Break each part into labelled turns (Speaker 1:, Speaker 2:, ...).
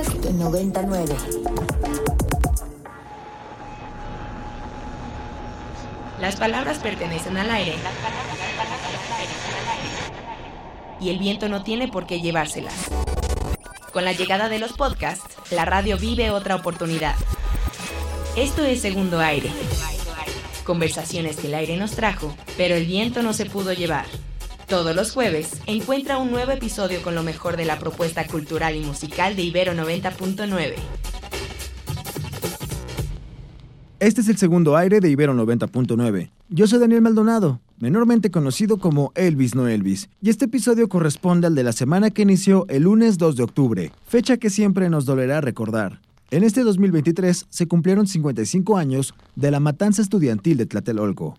Speaker 1: Podcast 99.
Speaker 2: Las palabras pertenecen al aire. Y el viento no tiene por qué llevárselas. Con la llegada de los podcasts, la radio vive otra oportunidad. Esto es Segundo Aire. Conversaciones que el aire nos trajo, pero el viento no se pudo llevar. Todos los jueves encuentra un nuevo episodio con lo mejor de la propuesta cultural y musical de Ibero 90.9.
Speaker 3: Este es el segundo aire de Ibero 90.9. Yo soy Daniel Maldonado, menormente conocido como Elvis no Elvis, y este episodio corresponde al de la semana que inició el lunes 2 de octubre, fecha que siempre nos dolerá recordar. En este 2023 se cumplieron 55 años de la matanza estudiantil de Tlatelolco.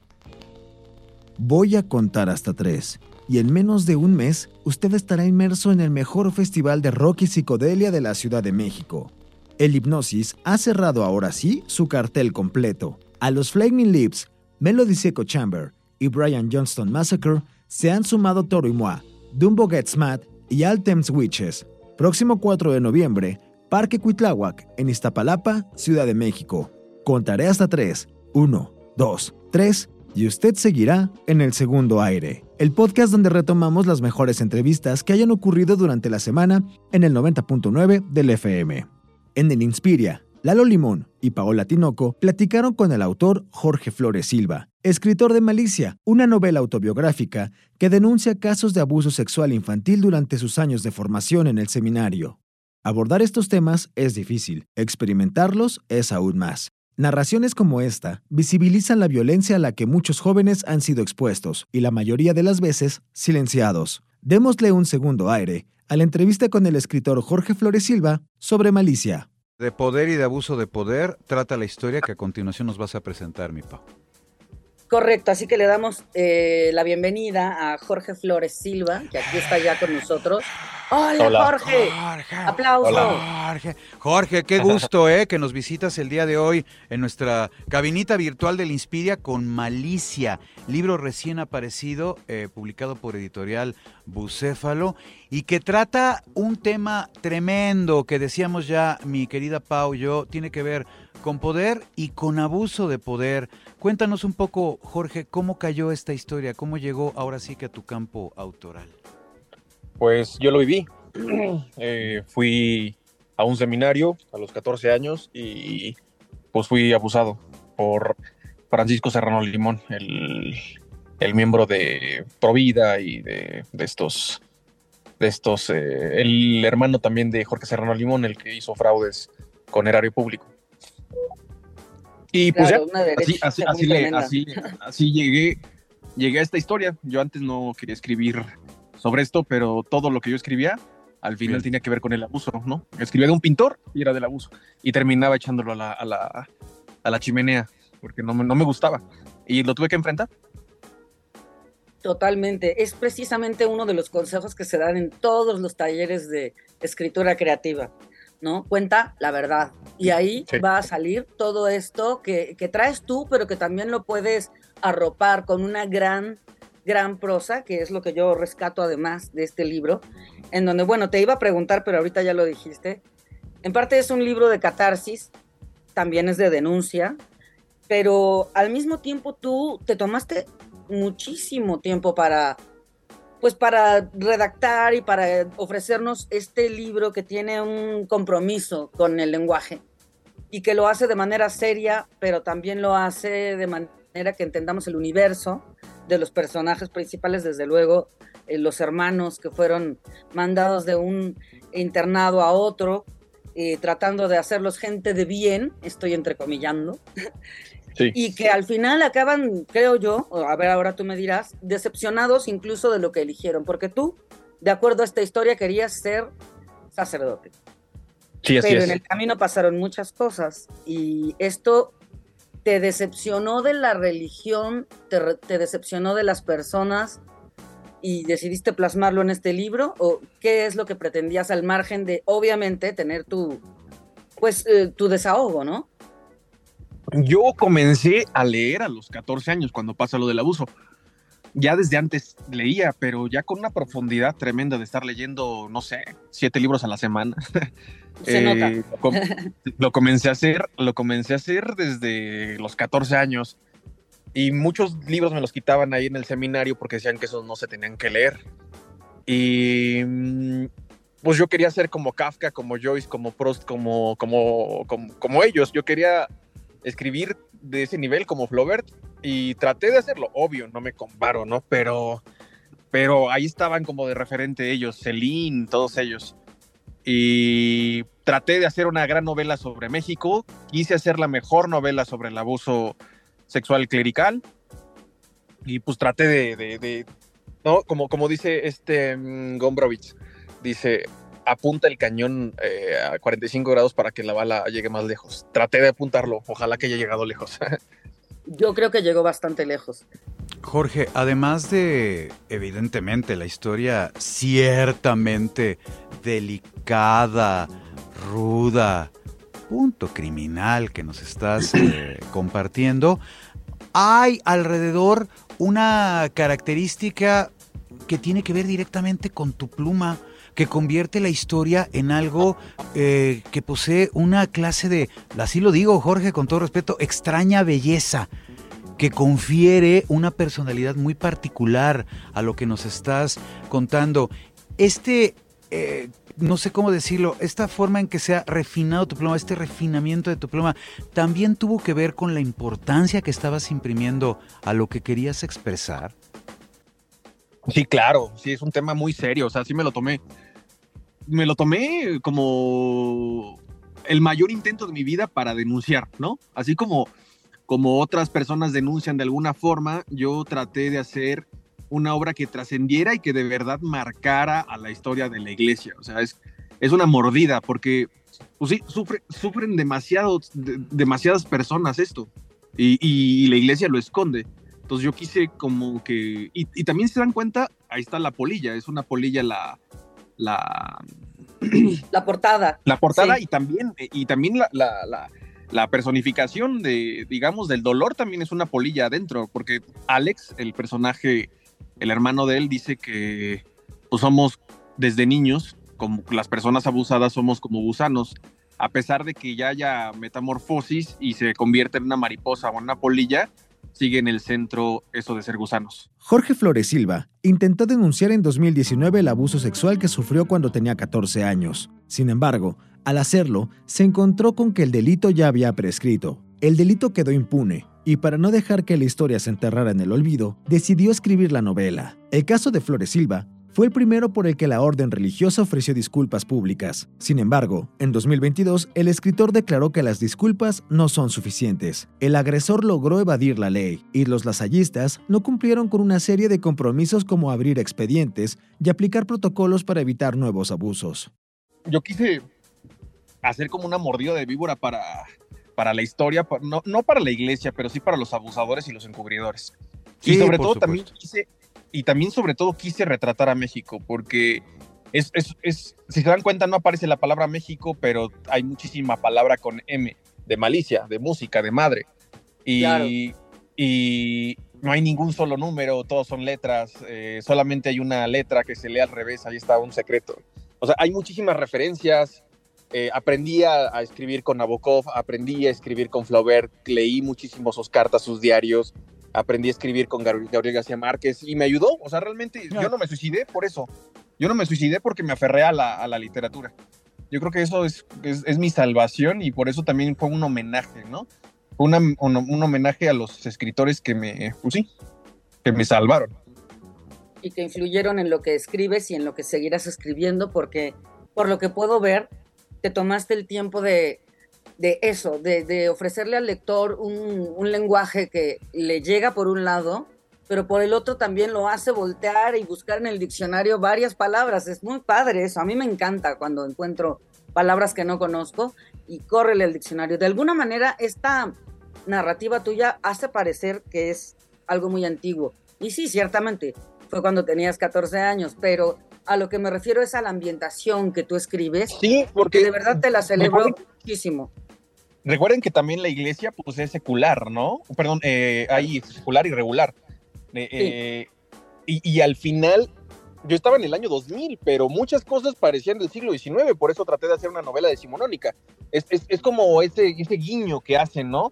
Speaker 3: Voy a contar hasta tres, y en menos de un mes usted estará inmerso en el mejor festival de rock y psicodelia de la Ciudad de México. El Hipnosis ha cerrado ahora sí su cartel completo. A los Flaming Lips, Melody Seco Chamber y Brian Johnston Massacre se han sumado Toro y Moi, Dumbo Gets Mad y All Thames Witches. Próximo 4 de noviembre, Parque Cuitláhuac, en Iztapalapa, Ciudad de México. Contaré hasta 3. 1, 2, 3 y usted seguirá en el segundo aire, el podcast donde retomamos las mejores entrevistas que hayan ocurrido durante la semana en el 90.9 del FM. En el Inspiria, Lalo Limón y Paola Tinoco platicaron con el autor Jorge Flores Silva, escritor de Malicia, una novela autobiográfica que denuncia casos de abuso sexual infantil durante sus años de formación en el seminario. Abordar estos temas es difícil, experimentarlos es aún más. Narraciones como esta visibilizan la violencia a la que muchos jóvenes han sido expuestos y la mayoría de las veces silenciados. Démosle un segundo aire a la entrevista con el escritor Jorge Flores Silva sobre Malicia.
Speaker 4: De poder y de abuso de poder trata la historia que a continuación nos vas a presentar, mi Pau.
Speaker 5: Correcto, así que le damos eh, la bienvenida a Jorge Flores Silva, que aquí está ya con nosotros. Hola, Jorge. Aplauso.
Speaker 4: Jorge. Jorge, qué gusto eh, que nos visitas el día de hoy en nuestra cabinita virtual del Inspiria con Malicia, libro recién aparecido, eh, publicado por editorial Bucéfalo, y que trata un tema tremendo que decíamos ya mi querida Pau yo, tiene que ver con poder y con abuso de poder. Cuéntanos un poco, Jorge, cómo cayó esta historia, cómo llegó ahora sí que a tu campo autoral.
Speaker 6: Pues yo lo viví. Eh, fui a un seminario a los 14 años y pues fui abusado por Francisco Serrano Limón, el, el miembro de Provida y de, estos, de estos, eh, el hermano también de Jorge Serrano Limón, el que hizo fraudes con erario público. Y pues
Speaker 5: Claro,
Speaker 6: ya, así, así, así, le- así, así llegué, llegué a esta historia. Yo antes no quería escribir sobre esto, pero todo lo que yo escribía al final
Speaker 4: Bien.
Speaker 6: tenía que ver con el abuso, ¿no? Escribía de un pintor y era del abuso. Y terminaba echándolo a la, a la, a la chimenea porque no me, no me gustaba. Y lo tuve que enfrentar.
Speaker 5: Totalmente. Es precisamente uno de los consejos que se dan en todos los talleres de escritura creativa, ¿no? Cuenta la verdad. Y ahí
Speaker 6: Sí.
Speaker 5: va a salir todo esto que, que traes tú, pero que también lo puedes arropar con una gran, gran prosa, que es lo que yo rescato además de este libro, en donde, bueno, te iba a preguntar, pero ahorita ya lo dijiste. En parte es un libro de catarsis, también es de denuncia, pero al mismo tiempo tú te tomaste muchísimo tiempo para pues para redactar y para ofrecernos este libro que tiene un compromiso con el lenguaje y que lo hace de manera seria, pero también lo hace de manera que entendamos el universo de los personajes principales, desde luego eh, los hermanos que fueron mandados de un internado a otro, eh, tratando de hacerlos gente de bien, estoy entrecomillando,
Speaker 6: Sí.
Speaker 5: y que al final acaban, creo yo, a ver, ahora tú me dirás, decepcionados incluso de lo que eligieron, porque tú, de acuerdo a esta historia, querías ser sacerdote,
Speaker 6: Sí, así
Speaker 5: pero
Speaker 6: es.
Speaker 5: en el camino pasaron muchas cosas y esto te decepcionó de la religión, te, re- te decepcionó de las personas y decidiste plasmarlo en este libro o qué es lo que pretendías al margen de, obviamente, tener tu, pues, eh, tu desahogo, ¿no?
Speaker 6: Yo comencé a leer a los 14 años cuando pasa lo del abuso. ya desde antes leía, pero ya con una profundidad tremenda de estar leyendo, no sé, siete libros a la semana.
Speaker 5: Se nota.
Speaker 6: Eh, Lo, comencé a hacer, lo comencé a hacer desde los 14 años. Y muchos libros me los quitaban ahí en el seminario porque decían que esos no se tenían que leer. Y mm, pues yo quería ser como Kafka, como Joyce, como Proust, como, como, como, como ellos. Yo quería escribir de ese nivel como Flaubert y traté de hacerlo. Obvio, no me comparo, ¿no? Pero, pero ahí estaban como de referente ellos, Celine, todos ellos. Y traté de hacer una gran novela sobre México. Quise hacer la mejor novela sobre el abuso sexual clerical. Y pues traté de, de- ¿no? Como, como dice este mm, Gombrowicz, dice, apunta el cañón eh, a 45 grados para que la bala llegue más lejos. Traté de apuntarlo, ojalá que haya llegado lejos.
Speaker 5: Yo creo que llegó bastante lejos.
Speaker 4: Jorge, además de, evidentemente, la historia ciertamente delicada, ruda, punto criminal que nos estás eh, compartiendo, hay alrededor una característica que tiene que ver directamente con tu pluma, que convierte la historia en algo eh, que posee una clase de, así lo digo Jorge con todo respeto, extraña belleza que confiere una personalidad muy particular a lo que nos estás contando. Este, eh, no sé cómo decirlo, esta forma en que se ha refinado tu pluma, este refinamiento de tu pluma, también tuvo que ver con la importancia que estabas imprimiendo a lo que querías expresar.
Speaker 6: Sí, claro, sí, es un tema muy serio, o sea, sí me lo tomé. Me lo tomé como el mayor intento de mi vida para denunciar, ¿no? Así como, como otras personas denuncian de alguna forma, yo traté de hacer una obra que trascendiera y que de verdad marcara a la historia de la iglesia. O sea, es, es una mordida porque, pues sí, sufre- sufren demasiados, de- demasiadas personas esto y, y la iglesia lo esconde. Entonces yo quise como que... Y, y también se dan cuenta, ahí está la polilla, es una polilla la... la
Speaker 5: La portada.
Speaker 6: la portada
Speaker 5: Sí.
Speaker 6: y también, y también la, la- la- la personificación de, digamos, del dolor también es una polilla adentro, porque Alex, el personaje, el hermano de él, dice que pues somos desde niños, como las personas abusadas somos como gusanos, a pesar de que ya haya metamorfosis y se convierte en una mariposa o en una polilla, sigue en el centro eso de ser gusanos.
Speaker 3: Jorge Flores Silva intentó denunciar en 2019 el abuso sexual que sufrió cuando tenía 14 años. Sin embargo, al hacerlo, se encontró con que el delito ya había prescrito. El delito quedó impune, y para no dejar que la historia se enterrara en el olvido, decidió escribir la novela. El caso de Flores Silva fue el primero por el que la orden religiosa ofreció disculpas públicas. Sin embargo, en 2022, el escritor declaró que las disculpas no son suficientes. El agresor logró evadir la ley y los lasallistas no cumplieron con una serie de compromisos como abrir expedientes y aplicar protocolos para evitar nuevos abusos.
Speaker 6: yo quise hacer como una mordida de víbora para, para la historia, no, no para la iglesia, pero sí para los abusadores y los encubridores. y sobre todo también quise, y también sobre todo quise retratar a México, porque es, es, es- si se dan cuenta no aparece la palabra México, pero hay muchísima palabra con M, de malicia, de música, de madre. Y,
Speaker 5: Claro.
Speaker 6: y no hay ningún solo número, todos son letras, eh, solamente hay una letra que se lee al revés, ahí está un secreto. O sea, hay muchísimas referencias. eh, aprendí a, a escribir con Nabokov, aprendí a escribir con Flaubert, leí muchísimo sus cartas, sus diarios, aprendí a escribir con Gabriel, García Márquez y me ayudó. O sea, realmente yo no me suicidé por eso. Yo no me suicidé porque me aferré a la, a la literatura. Yo creo que eso es, es, es mi salvación y por eso también fue un homenaje, ¿no? Fue una- un, un homenaje a los escritores que me, pues sí, que me salvaron.
Speaker 5: y que influyeron en lo que escribes y en lo que seguirás escribiendo, porque por lo que puedo ver, te tomaste el tiempo de, de eso, de, de ofrecerle al lector un, un lenguaje que le llega por un lado, pero por el otro también lo hace voltear y buscar en el diccionario varias palabras. Es muy padre eso. A mí me encanta cuando encuentro palabras que no conozco y córrele al diccionario. De alguna manera, esta narrativa tuya hace parecer que es algo muy antiguo. Y sí, ciertamente, fue cuando tenías 14 años, pero a lo que me refiero es a la ambientación que tú escribes,
Speaker 6: Sí,
Speaker 5: que
Speaker 6: porque
Speaker 5: de verdad te la celebro muchísimo.
Speaker 6: Recuerden que también la iglesia pues es secular, ¿no? Perdón, eh, hay secular y regular. Eh, eh, y, al final, yo estaba en el año 2000, pero muchas cosas parecían del siglo XIX, por eso traté de hacer una novela decimonónica. Es, es, como ese, ese guiño que hacen, ¿no?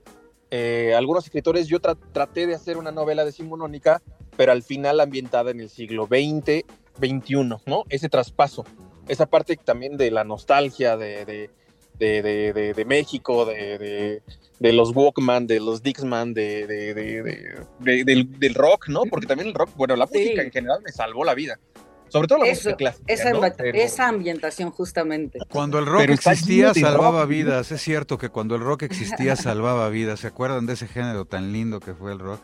Speaker 6: Eh, algunos escritores, yo traté de hacer una novela decimonónica, pero al final ambientada en el siglo XX, XXI, ¿no? Ese traspaso, esa parte también de la nostalgia de, de, de, de México, de, los Walkman, de los Dixman, de, del, del, rock, ¿no? Porque también el rock, bueno, la música en general me salvó la vida. Sobre todo la música clásica.
Speaker 5: Esa, ambientación, justamente.
Speaker 4: Cuando el rock existía, salvaba vidas. Es cierto que cuando el rock existía, salvaba vidas. ¿Se acuerdan de ese género tan lindo que fue el rock?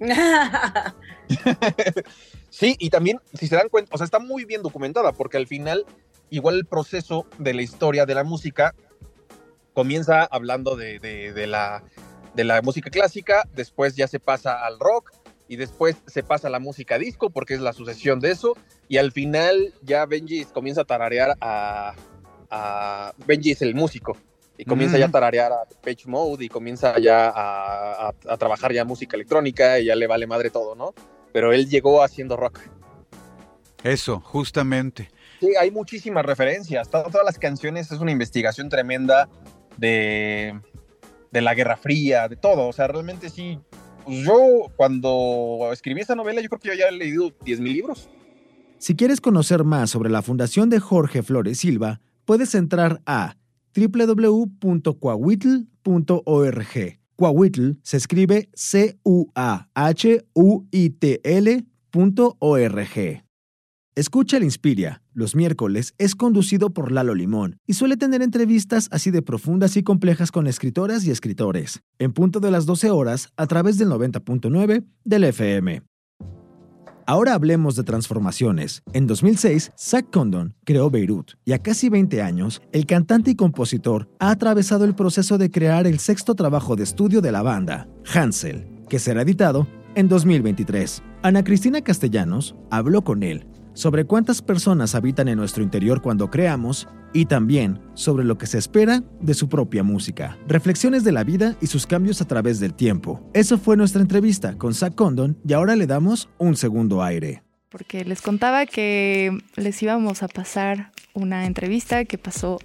Speaker 6: sí, y también, si se dan cuenta, o sea, está muy bien documentada, porque al final, igual el proceso de la historia de la música comienza hablando de, la, de la música clásica, después ya se pasa al rock, y después se pasa a la música disco, porque es la sucesión de eso, y al final ya Benji comienza a tararear a, Benji es el músico, y comienza ya a tararear a Page Mode, y comienza ya a, trabajar ya música electrónica, y ya le vale madre todo, ¿no? Pero él llegó haciendo rock.
Speaker 4: Eso, justamente.
Speaker 6: Sí, hay muchísimas referencias. Todas, las canciones es una investigación tremenda de, de la Guerra Fría, de todo. O sea, realmente sí. Pues yo, cuando escribí esa novela, yo creo que ya he leído 10.000 libros.
Speaker 3: Si quieres conocer más sobre la fundación de Jorge Flores Silva, puedes entrar a www.coahuitl.org. Coahuitl se escribe C-U-A-H-U-I-T-L.org. Escucha el Inspiria. Los miércoles es conducido por Lalo Limón y suele tener entrevistas así de profundas y complejas con escritoras y escritores, en punto de las 12 horas a través del 90.9 del FM. Ahora hablemos de transformaciones. En 2006, Zach Condon creó Beirut y a casi 20 años, el cantante y compositor ha atravesado el proceso de crear el sexto trabajo de estudio de la banda, Hansel, que será editado en 2023. Ana Cristina Castellanos habló con él sobre cuántas personas habitan en nuestro interior cuando creamos y también sobre lo que se espera de su propia música. Reflexiones de la vida y sus cambios a través del tiempo. Eso fue nuestra entrevista con Zach Condon y ahora le damos un segundo aire.
Speaker 1: Porque les contaba que les íbamos a pasar una entrevista que pasó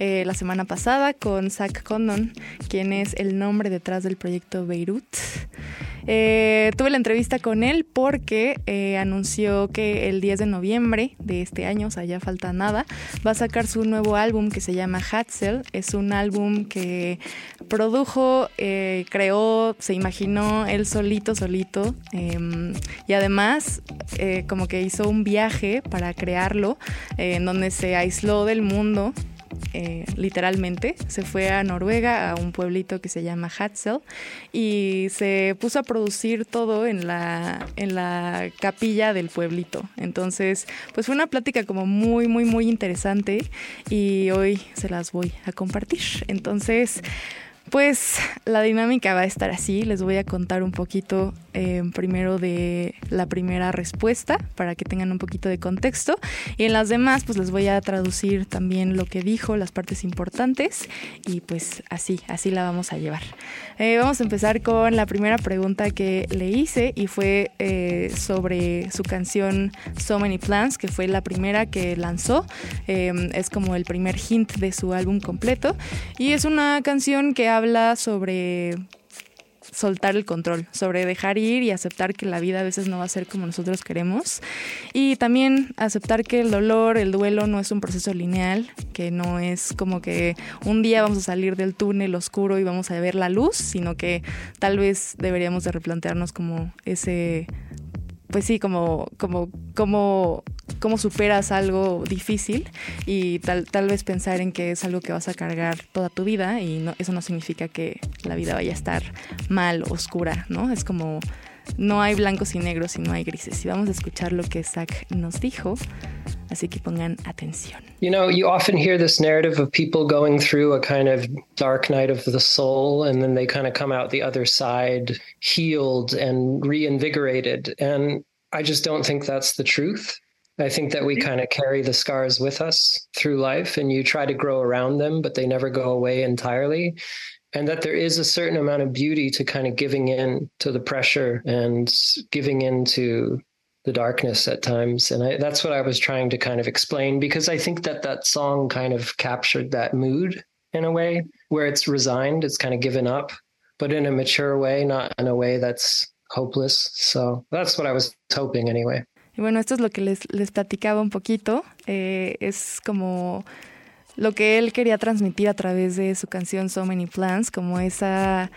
Speaker 1: eh, la semana pasada con Zach Condon, quien es el nombre detrás del proyecto Beirut. Eh, tuve la entrevista con él porque eh, anunció que el 10 de noviembre de este año, o sea, ya falta nada, va a sacar su nuevo álbum que se llama Hatzel. Es un álbum que produjo, creó, se imaginó él solito, solito. Em, y además, como que hizo un viaje para crearlo, en donde se aisló del mundo eh, literalmente. Se fue a Noruega, a un pueblito que se llama Hatzel, y se puso a producir todo en la, en la capilla del pueblito. Entonces, pues fue una plática como muy, muy, muy interesante y hoy se las voy a compartir. Entonces, pues la dinámica va a estar así. Les voy a contar un poquito eh, primero de la primera respuesta para que tengan un poquito de contexto. Y en las demás, pues les voy a traducir también lo que dijo, las partes importantes. Y pues así, así la vamos a llevar. Eh, vamos a empezar con la primera pregunta que le hice y fue eh, sobre su canción So Many Plans, que fue la primera que lanzó. es como el primer hint de su álbum completo. Y es una canción que habla sobre soltar el control, sobre dejar ir y aceptar que la vida a veces no va a ser como nosotros queremos. Y también aceptar que el dolor, el duelo no es un proceso lineal, que no es como que un día vamos a salir del túnel oscuro y vamos a ver la luz, sino que tal vez deberíamos de replantearnos como ese pues sí, como, como, como, cómo superas algo difícil y tal, tal vez pensar en que es algo que vas a cargar toda tu vida y no, eso no significa que la vida vaya a estar mal, oscura, ¿no? Es como no hay blancos y negros y no hay grises. Y vamos a escuchar lo que Zach nos dijo, así que pongan atención.
Speaker 7: You know, you often hear this narrative of people going through a kind of dark night of the soul and then they kind of come out the other side healed and reinvigorated. And I just don't think that's the truth. I think that we kind of carry the scars with us through life and you try to grow around them, but they never go away entirely and that there is a certain amount of beauty to kind of giving in to the pressure and giving in to the darkness at times. And I, that's what I was trying to kind of explain because I think that that song kind of captured that mood in a way where it's resigned, it's kind of given up, but in a mature way, not in a way that's hopeless. So that's what I was hoping anyway.
Speaker 1: Bueno, esto es lo que les, les platicaba un poquito. Eh, es como lo que él quería transmitir a través de su canción So Many Plans, como esa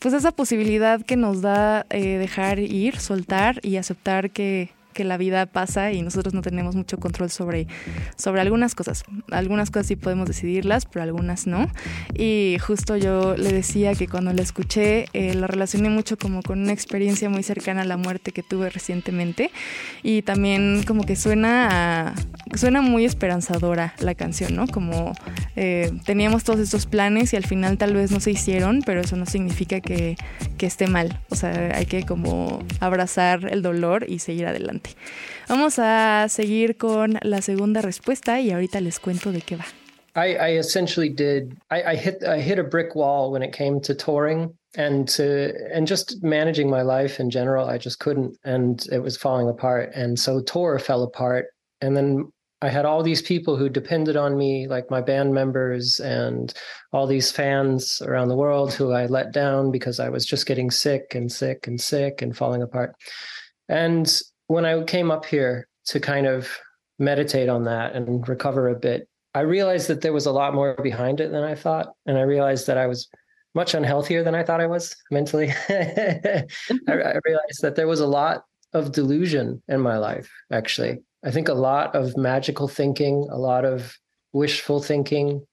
Speaker 1: pues esa posibilidad que nos da eh, dejar ir, soltar y aceptar que, que la vida pasa y nosotros no tenemos mucho control sobre, sobre algunas cosas. Algunas cosas sí podemos decidirlas, pero algunas no. Y justo yo le decía que cuando la escuché, eh, la relacioné mucho como con una experiencia muy cercana a la muerte que tuve recientemente. Y también como que suena, suena muy esperanzadora la canción, ¿no? Como eh, teníamos todos estos planes y al final tal vez no se hicieron, pero eso no significa que, que esté mal. O sea, hay que como abrazar el dolor y seguir adelante. Vamos a seguir con la segunda respuesta y ahorita les cuento de qué va.
Speaker 7: I, I essentially did. I, I hit. I hit a brick wall when it came to touring and to and just managing my life in general. I just couldn't, and it was falling apart. And so tour fell apart. And then I had all these people who depended on me, like my band members and all these fans around the world who I let down because I was just getting sick and sick and sick and falling apart. And when I came up here to kind of meditate on that and recover a bit, I realized that there was a lot more behind it than I thought. And I realized that I was much unhealthier than I thought I was mentally. I, I realized that there was a lot of delusion in my life, actually. I think a lot of magical thinking, a lot of wishful thinking,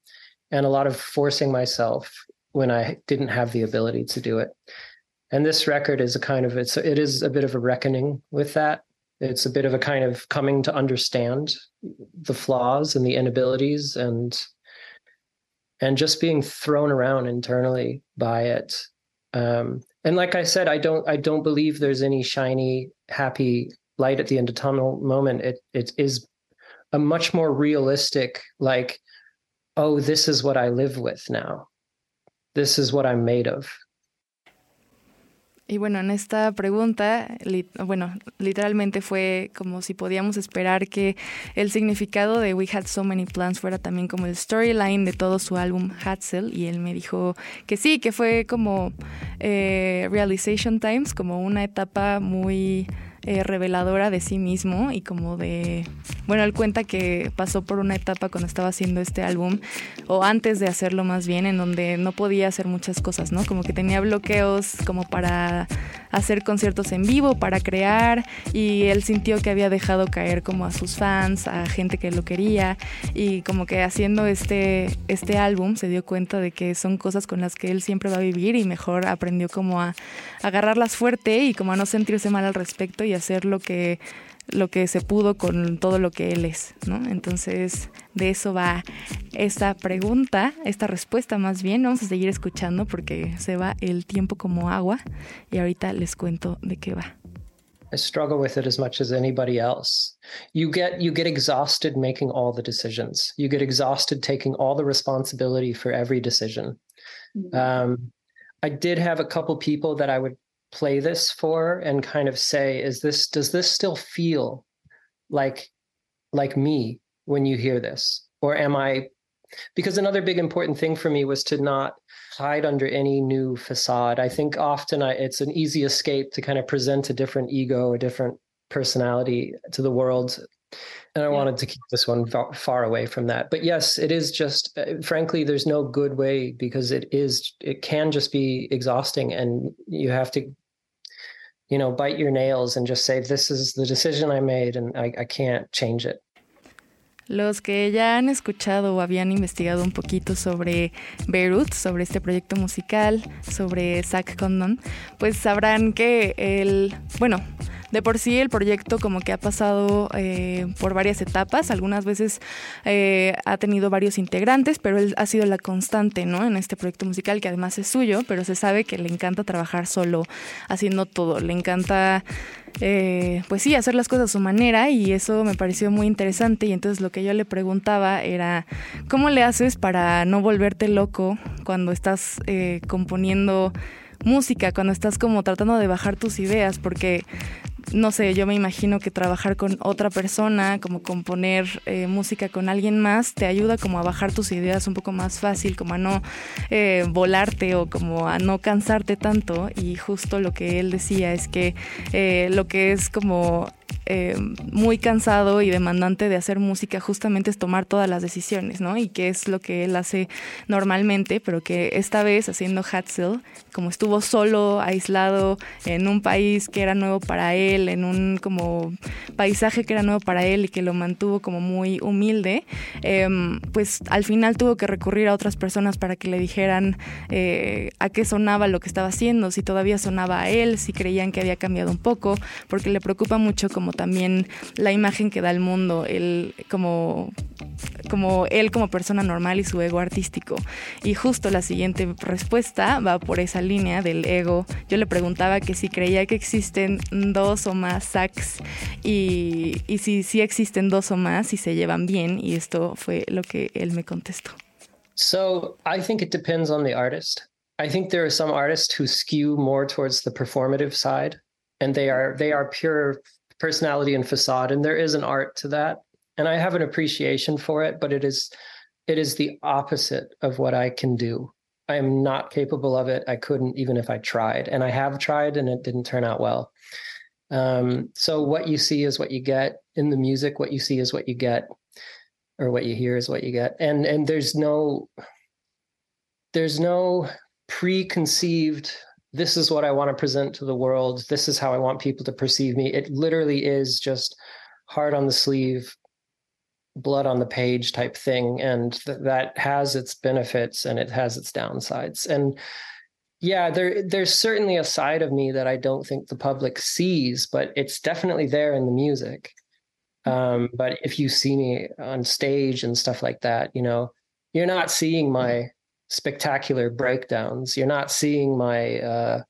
Speaker 7: and a lot of forcing myself when I didn't have the ability to do it. And this record is a kind of it's it is a bit of a reckoning with that. It's a bit of a kind of coming to understand the flaws and the inabilities and and just being thrown around internally by it. Um, and like I said, I don't I don't believe there's any shiny, happy light at the end of tunnel moment. It it is a much more realistic, like, oh, this is what I live with now. This is what I'm made of.
Speaker 1: Y bueno, en esta pregunta, bueno, literalmente fue como si podíamos esperar que el significado de We Had So Many Plans fuera también como el storyline de todo su álbum Hatzel. Y él me dijo que sí, que fue como eh, Realization Times, como una etapa muy eh, reveladora de sí mismo y como de, bueno, él cuenta que pasó por una etapa cuando estaba haciendo este álbum, o antes de hacerlo más bien, en donde no podía hacer muchas cosas, ¿no? Como que tenía bloqueos como para hacer conciertos en vivo, para crear, y él sintió que había dejado caer como a sus fans, a gente que lo quería, y como que haciendo este, este álbum se dio cuenta de que son cosas con las que él siempre va a vivir y mejor aprendió como a agarrarlas fuerte y como a no sentirse mal al respecto y hacer lo que lo que se pudo con todo lo que él es, ¿no? Entonces, de eso va esta pregunta, esta respuesta más bien. Vamos a seguir escuchando porque se va el tiempo como agua y ahorita les cuento de qué va.
Speaker 7: I struggle with it as much as anybody else. You get you get exhausted making all the decisions. You get exhausted taking all the responsibility for every decision. Mm-hmm. Um, I did have a couple people that I would play this for and kind of say is this does this still feel like like me when you hear this or am i because another big important thing for me was to not hide under any new facade i think often I, it's an easy escape to kind of present a different ego a different personality to the world and I yeah. wanted to keep this one far away from that. But yes, it is just uh, frankly there's no good way because it is it can just be exhausting and you have to you know bite your nails and just say this is the decision I made and I, I can't change it.
Speaker 1: Los que ya han escuchado o habían investigado un poquito sobre Beirut, sobre este proyecto musical, sobre Zach Condon, pues sabrán que el, bueno, de por sí el proyecto como que ha pasado eh, por varias etapas, algunas veces eh, ha tenido varios integrantes, pero él ha sido la constante, ¿no? En este proyecto musical que además es suyo, pero se sabe que le encanta trabajar solo, haciendo todo, le encanta... Eh, pues sí, hacer las cosas a su manera y eso me pareció muy interesante y entonces lo que yo le preguntaba era, ¿cómo le haces para no volverte loco cuando estás componiendo música, cuando estás como tratando de bajar tus ideas? Porque no sé, yo me imagino que trabajar con otra persona, como componer eh, música con alguien más, te ayuda como a bajar tus ideas un poco más fácil, como a no eh, volarte o como a no cansarte tanto. Y justo lo que él decía es que eh, lo que es como eh, muy cansado y demandante de hacer música justamente es tomar todas las decisiones, ¿no? Y que es lo que él hace normalmente, pero que esta vez haciendo Hatzel, como estuvo solo, aislado, en un país que era nuevo para él, en un como paisaje que era nuevo para él y que lo mantuvo como muy humilde, em, pues al final tuvo que recurrir a otras personas para que le dijeran eh, a qué sonaba lo que estaba haciendo, si todavía sonaba a él, si creían que había cambiado un poco, porque le preocupa mucho como también la imagen que da el mundo, él como, como él como persona normal y su ego artístico. Y justo la siguiente respuesta va por esa línea del ego. Yo le preguntaba que si creía que existen dos o más sax y, y si sí existen dos o más y se llevan bien y esto fue lo que él me contestó.
Speaker 7: So I think it depends on the artist. I think there are some artists who skew more towards the performative side and they are they are pure personality and facade and there is an art to that and i have an appreciation for it but it is it is the opposite of what i can do. I am not capable of it. I couldn't even if i tried and i have tried and it didn't turn out well. Um, so what you see is what you get in the music what you see is what you get or what you hear is what you get and and there's no there's no preconceived this is what I want to present to the world. This is how I want people to perceive me. It literally is just heart on the sleeve, blood on the page type thing. And th- that has its benefits and it has its downsides. And yeah, there there's certainly a side of me that I don't think the public sees, but it's definitely there in the music. Um, but if you see me on stage and stuff like that, you know, you're not seeing my spectacular breakdowns. You're not seeing my uh,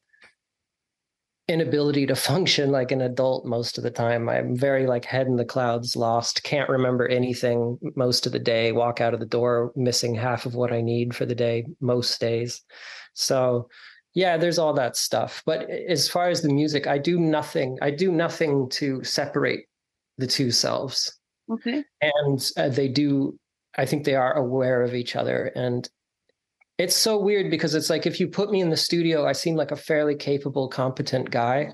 Speaker 7: inability to function like an adult most of the time. I'm very like head in the clouds, lost, can't remember anything most of the day, walk out of the door missing half of what I need for the day most days. So, yeah, there's all that stuff. But as far as the music, I do nothing. I do nothing to separate the two selves.
Speaker 5: Okay.
Speaker 7: And uh, they do I think they are aware of each other and it's so weird because it's like if you put me in the studio, I seem like a fairly capable, competent guy.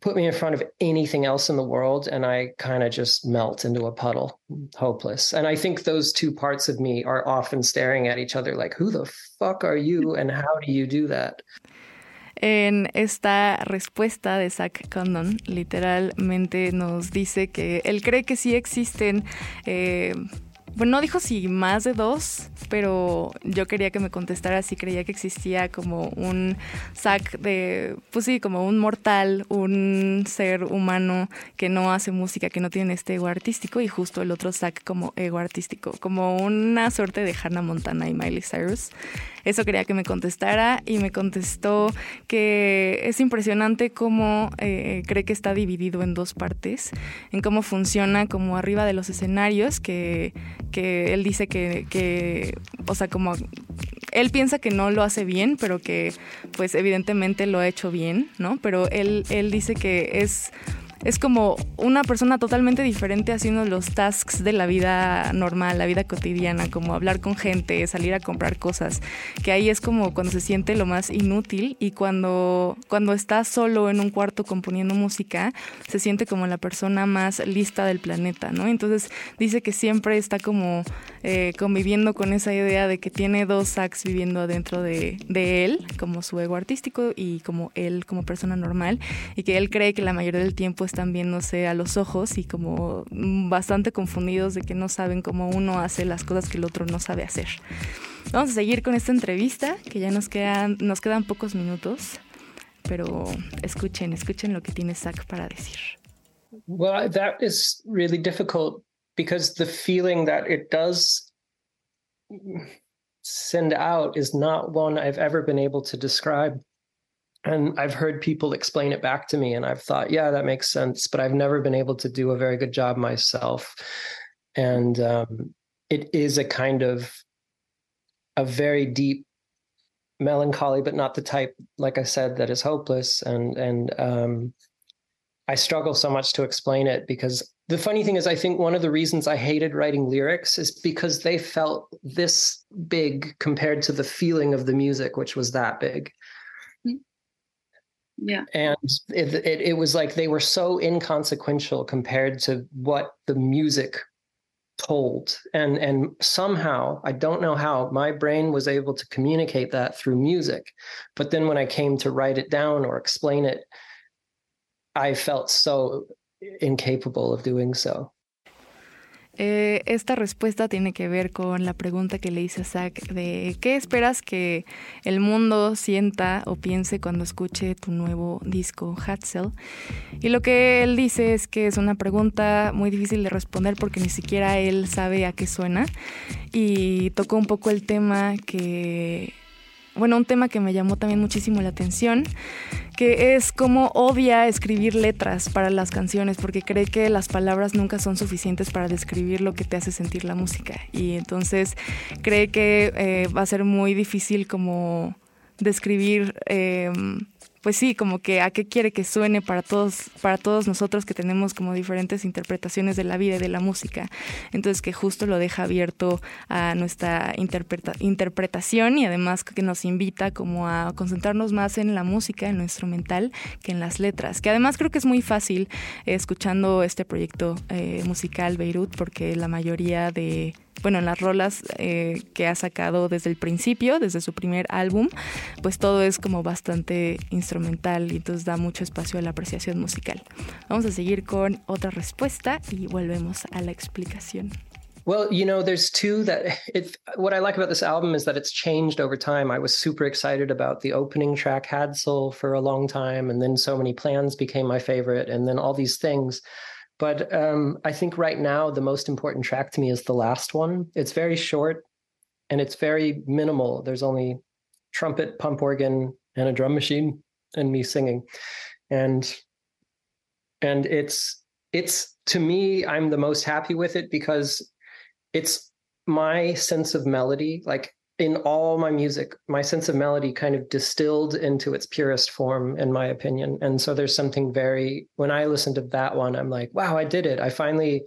Speaker 7: Put me in front of anything else in the world, and I kind of just melt into a puddle, hopeless. And I think those two parts of me are often staring at each other like, who the fuck are you, and how do you do that?
Speaker 1: En esta respuesta de Zach Condon, literalmente nos dice que él cree que sí existen. Eh, Bueno, no dijo si más de dos, pero yo quería que me contestara si creía que existía como un sac de, pues sí, como un mortal, un ser humano que no hace música, que no tiene este ego artístico, y justo el otro sac como ego artístico, como una suerte de Hannah Montana y Miley Cyrus. Eso quería que me contestara y me contestó que es impresionante cómo eh, cree que está dividido en dos partes, en cómo funciona como arriba de los escenarios, que, que él dice que, que, o sea, como él piensa que no lo hace bien, pero que pues evidentemente lo ha hecho bien, ¿no? Pero él, él dice que es es como una persona totalmente diferente haciendo los tasks de la vida normal, la vida cotidiana, como hablar con gente, salir a comprar cosas, que ahí es como cuando se siente lo más inútil y cuando, cuando está solo en un cuarto componiendo música, se siente como la persona más lista del planeta, ¿no? Entonces dice que siempre está como eh, conviviendo con esa idea de que tiene dos sax viviendo adentro de, de él, como su ego artístico y como él como persona normal, y que él cree que la mayoría del tiempo están viéndose a los ojos y como bastante confundidos de que no saben cómo uno hace las cosas que el otro no sabe hacer. Vamos a seguir con esta entrevista, que ya nos quedan, nos quedan pocos minutos, pero escuchen, escuchen lo que tiene Zach para decir.
Speaker 7: Well, that is really difficult because the feeling that it does send out is not one I've ever been able to describe. and I've heard people explain it back to me, and I've thought, yeah, that makes sense, but I've never been able to do a very good job myself. And um, it is a kind of a very deep melancholy, but not the type, like I said, that is hopeless. And and um, I struggle so much to explain it because the funny thing is, I think one of the reasons I hated writing lyrics is because they felt this big compared to the feeling of the music, which was that big. Hmm.
Speaker 8: Yeah.
Speaker 7: And it, it, it was like they were so inconsequential compared to what the music told. And and somehow, I don't know how, my brain was able to communicate that through music. But then when I came to write it down or explain it, I felt so incapable of doing so.
Speaker 1: Eh, esta respuesta tiene que ver con la pregunta que le hice a Zach de qué esperas que el mundo sienta o piense cuando escuche tu nuevo disco Hatzel. Y lo que él dice es que es una pregunta muy difícil de responder porque ni siquiera él sabe a qué suena. Y tocó un poco el tema que bueno, un tema que me llamó también muchísimo la atención, que es cómo odia escribir letras para las canciones, porque cree que las palabras nunca son suficientes para describir lo que te hace sentir la música. Y entonces cree que eh, va a ser muy difícil como describir... Eh, pues sí, como que a qué quiere que suene para todos, para todos nosotros que tenemos como diferentes interpretaciones de la vida y de la música. Entonces que justo lo deja abierto a nuestra interpretación y además que nos invita como a concentrarnos más en la música, en lo instrumental, que en las letras. Que además creo que es muy fácil eh, escuchando este proyecto eh, musical Beirut porque la mayoría de bueno, en las rolas eh, que ha sacado desde el principio, desde su primer álbum, pues todo es como bastante instrumental y entonces da mucho espacio a la apreciación musical. Vamos a seguir con otra respuesta y volvemos a la explicación.
Speaker 7: Well, you know, there's two that it, what I like about this album is that it's changed over time. I was super excited about the opening track Hadsel for a long time, and then so many plans became my favorite, and then all these things. But um, I think right now the most important track to me is the last one. It's very short and it's very minimal. There's only trumpet, pump organ, and a drum machine, and me singing, and and it's it's to me I'm the most happy with it because it's my sense of melody. Like in all my music, my sense of melody kind of distilled into its purest form, in my opinion. And so there's something very, when I listen to that one, I'm like, wow, I did it. I finally,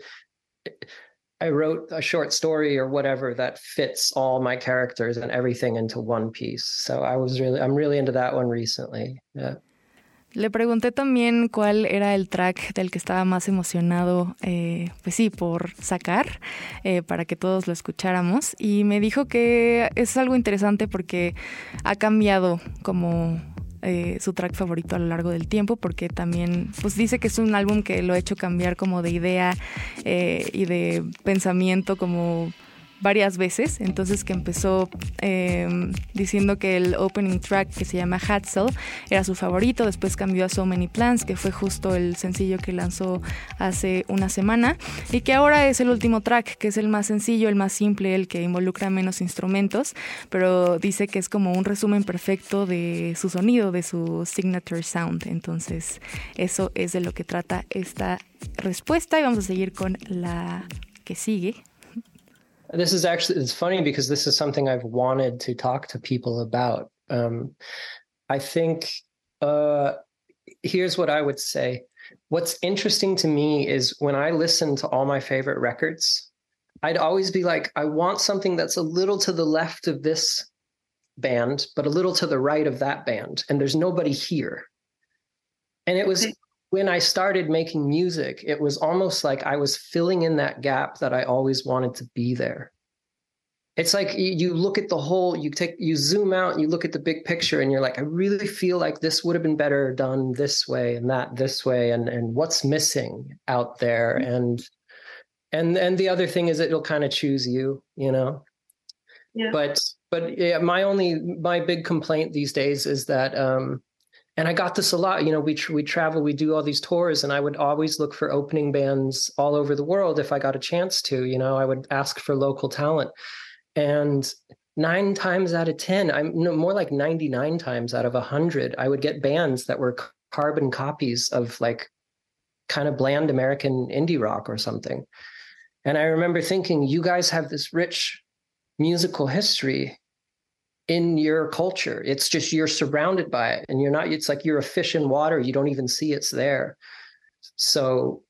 Speaker 7: I wrote a short story or whatever that fits all my characters and everything into one piece. So I was really, I'm really into that one recently. Yeah.
Speaker 1: Le pregunté también cuál era el track del que estaba más emocionado, eh, pues sí, por sacar, eh, para que todos lo escucháramos. Y me dijo que es algo interesante porque ha cambiado como eh, su track favorito a lo largo del tiempo, porque también, pues dice que es un álbum que lo ha hecho cambiar como de idea y de pensamiento como varias veces, entonces que empezó em, diciendo que el opening track que se llama Hatzel era su favorito, después cambió a So Many Plans, que fue justo el sencillo que lanzó hace una semana, y que ahora es el último track, que es el más sencillo, el más simple, el que involucra menos instrumentos, pero dice que es como un resumen perfecto de su sonido, de su signature sound, entonces eso es de lo que trata esta respuesta y vamos a seguir con la que sigue.
Speaker 7: This is actually it's funny because this is something I've wanted to talk to people about. Um, I think uh, here's what I would say. What's interesting to me is when I listen to all my favorite records, I'd always be like, I want something that's a little to the left of this band, but a little to the right of that band, and there's nobody here. And it was when I started making music, it was almost like I was filling in that gap that I always wanted to be there. It's like you look at the whole, you take, you zoom out, and you look at the big picture, and you're like, I really feel like this would have been better done this way and that this way, and and what's missing out there, mm-hmm. and and and the other thing is it'll kind of choose you, you know. Yeah. But but yeah, my only my big complaint these days is that um, and I got this a lot. You know, we we travel, we do all these tours, and I would always look for opening bands all over the world if I got a chance to. You know, I would ask for local talent, and nine times out of ten, I'm no, more like ninety nine times out of hundred, I would get bands that were carbon copies of like kind of bland American indie rock or something. And I remember thinking, you guys have this rich musical history in your culture. It's just you're surrounded by it and you're not, it's like you're a fish in water. You don't even see it's there. So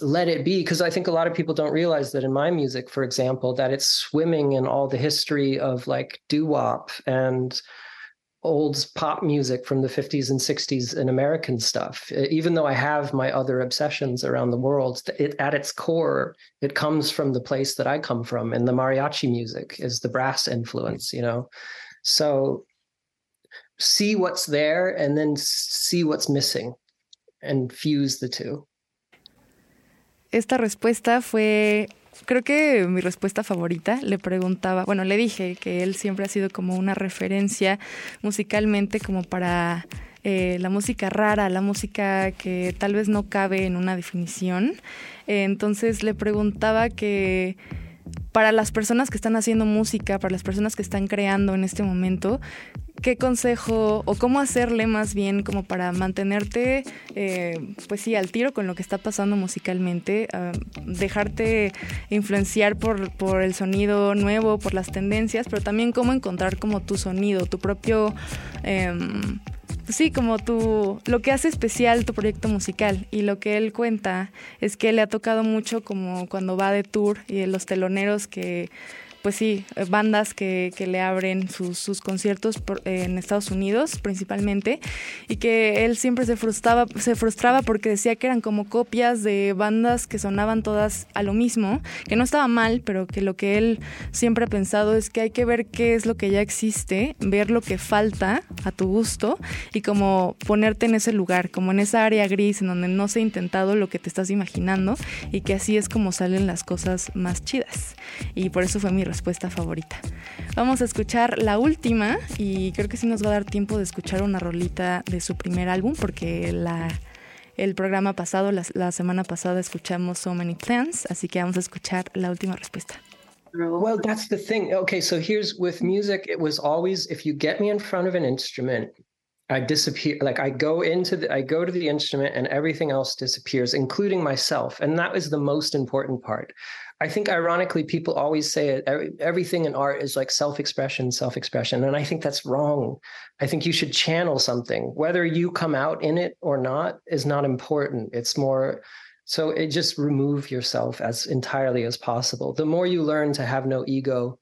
Speaker 7: let it be because i think a lot of people don't realize that in my music for example that it's swimming in all the history of like doo-wop and old pop music from the 50s and 60s and american stuff. Even though i have my other obsessions around the world it, at its core it comes from the place that i come from and the mariachi music is the brass influence you know? So see what's there and then see what's missing and fuse the two.
Speaker 1: Esta respuesta fue, creo que mi respuesta favorita. Le preguntaba, bueno, le dije que él siempre ha sido como una referencia musicalmente como para eh, la música rara, la música que tal vez no cabe en una definición. entonces le preguntaba que para las personas que están haciendo música, para las personas que están creando en este momento, ¿qué consejo o cómo hacerle más bien como para mantenerte, eh, pues sí, al tiro con lo que está pasando musicalmente, ah, dejarte influenciar por, por el sonido nuevo, por las tendencias, pero también cómo encontrar como tu sonido, tu propio... Sí, como tu, lo que hace especial tu proyecto musical. Y lo que él cuenta es que le ha tocado mucho como cuando va de tour y los teloneros que pues sí, eh, bandas que, que le abren sus, conciertos en Estados Unidos principalmente y que él siempre se frustraba, se frustraba porque decía que eran como copias de bandas que sonaban todas a lo mismo, que no estaba mal, pero que lo que él siempre ha pensado es que hay que ver qué es lo que ya existe, ver lo que falta a tu gusto y como ponerte en ese lugar, como en esa área gris en donde no se ha intentado lo que te estás imaginando y que así es como salen las cosas más chidas. Y por eso fue mi respuesta respuesta favorita. Vamos a escuchar la última y creo que sí nos va a dar tiempo de escuchar una rolita de su primer álbum porque la, el programa pasado, la, semana pasada escuchamos So Many Plans, así que vamos a escuchar la última respuesta.
Speaker 7: Well, that's the thing. Okay, so here's with music, it was always if you get me in front of an instrument, I disappear. Like I go into the, I go to the instrument and everything else disappears, including myself. And that was the most important part. I think ironically, people always say it, everything in art is like self expression, self expression. And I think that's wrong. I think you should channel something. Whether you come out in it or not is not important. It's more so it just remove yourself as entirely as possible. The more you learn to have no ego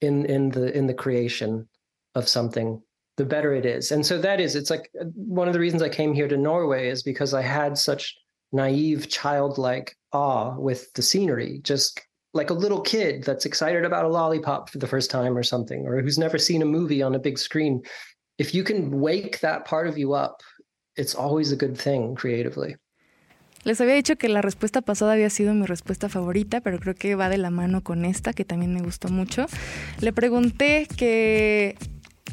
Speaker 7: in in the in the creation of something, the better it is. And so that is it's like uh, one of the reasons I came here to Norway is because I had such naive, childlike awe with the scenery, just like a little kid that's excited about a lollipop for the first time or something, or who's never seen a movie on a big screen. If you can wake that part of you up, it's always a good thing creatively.
Speaker 1: Les había dicho que la respuesta pasada había sido mi respuesta favorita, pero creo que va de la mano con esta, que también me gustó mucho. Le pregunté que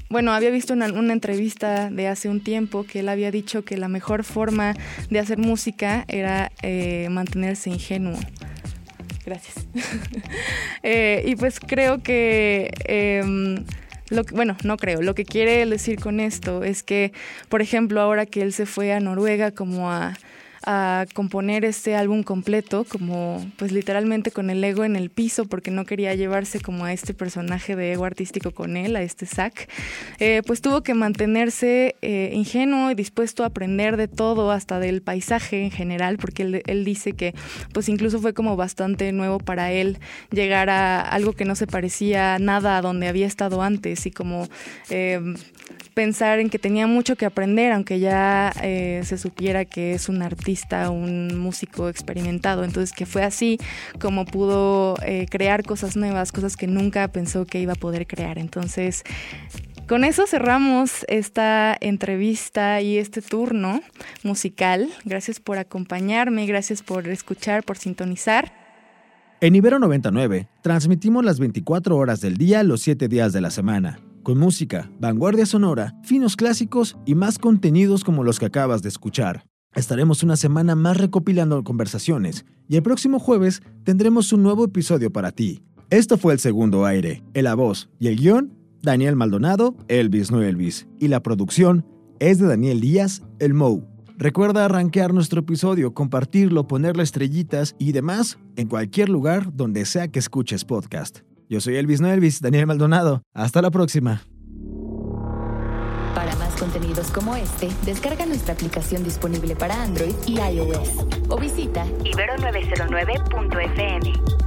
Speaker 1: bueno, había visto una, una, entrevista de hace un tiempo que él había dicho que la mejor forma de hacer música era eh, mantenerse ingenuo. Gracias. eh, y pues creo que... Lo que, bueno, no creo. Lo que quiere decir con esto es que, por ejemplo, ahora que él se fue a Noruega como a a componer este álbum completo, como pues literalmente con el ego en el piso, porque no quería llevarse como a este personaje de ego artístico con él, a este Zack, eh, pues tuvo que mantenerse eh, ingenuo y dispuesto a aprender de todo, hasta del paisaje en general, porque él, él, dice que pues incluso fue como bastante nuevo para él llegar a algo que no se parecía nada a donde había estado antes y como eh, pensar en que tenía mucho que aprender, aunque ya se supiera que es un artista un músico experimentado. Entonces, que fue así como pudo eh, crear cosas nuevas, cosas que nunca pensó que iba a poder crear. Entonces, con eso cerramos esta entrevista y este turno musical. Gracias por acompañarme, gracias por escuchar, por sintonizar.
Speaker 3: En Ibero 99 transmitimos las 24 horas del día los 7 días de la semana, con música, vanguardia sonora, finos clásicos y más contenidos como los que acabas de escuchar. Estaremos una semana más recopilando conversaciones y el próximo jueves tendremos un nuevo episodio para ti. Esto fue el segundo aire. En la voz y el guion, Daniel Maldonado, Elvis no Elvis. Y la producción es de Daniel Díaz, el Mou. Recuerda arranquear nuestro episodio, compartirlo, ponerle estrellitas y demás en cualquier lugar donde sea que escuches podcast. Yo soy Elvis no Elvis, Daniel Maldonado. Hasta la próxima
Speaker 8: contenidos como este, descarga nuestra aplicación disponible para Android y iOS o visita ibero909.fm.